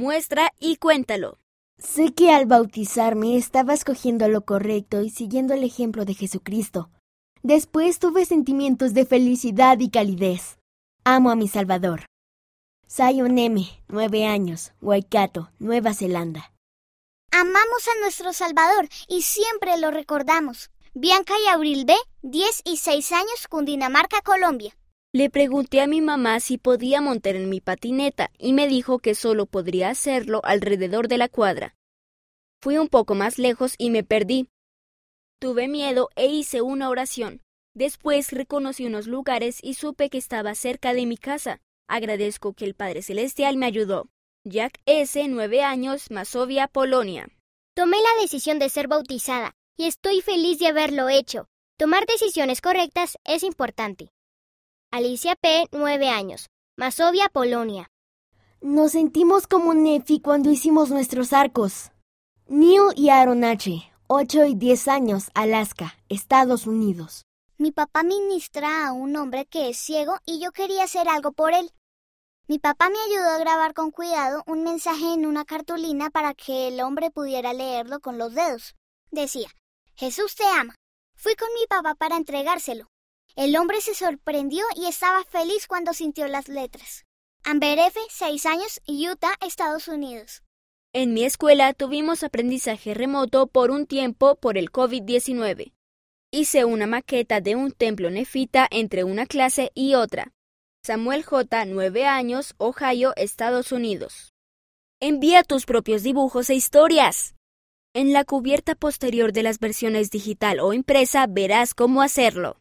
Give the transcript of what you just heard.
Muestra y cuéntalo. Sé que al bautizarme estaba escogiendo lo correcto y siguiendo el ejemplo de Jesucristo. Después tuve sentimientos de felicidad y calidez. Amo a mi Salvador. Zion M, nueve años, Waikato, Nueva Zelanda. Amamos a nuestro Salvador y siempre lo recordamos. Bianca y Abril B, 10 y 6 años, Cundinamarca, Colombia. Le pregunté a mi mamá si podía montar en mi patineta y me dijo que solo podría hacerlo alrededor de la cuadra. Fui un poco más lejos y me perdí. Tuve miedo e hice una oración. Después reconocí unos lugares y supe que estaba cerca de mi casa. Agradezco que el Padre Celestial me ayudó. Jack S., 9 años, Masovia, Polonia. Tomé la decisión de ser bautizada y estoy feliz de haberlo hecho. Tomar decisiones correctas es importante. Alicia P., 9 años, Masovia, Polonia. Nos sentimos como Nefi cuando hicimos nuestros arcos. Neil y Aaron H., 8 y 10 años, Alaska, Estados Unidos. Mi papá ministra a un hombre que es ciego y yo quería hacer algo por él. Mi papá me ayudó a grabar con cuidado un mensaje en una cartulina para que el hombre pudiera leerlo con los dedos. Decía, Jesús te ama. Fui con mi papá para entregárselo. El hombre se sorprendió y estaba feliz cuando sintió las letras. Amber F., 6 años, Utah, Estados Unidos. En mi escuela tuvimos aprendizaje remoto por un tiempo por el COVID-19. Hice una maqueta de un templo nefita entre una clase y otra. Samuel J., 9 años, Ohio, Estados Unidos. Envía tus propios dibujos e historias. En la cubierta posterior de las versiones digital o impresa verás cómo hacerlo.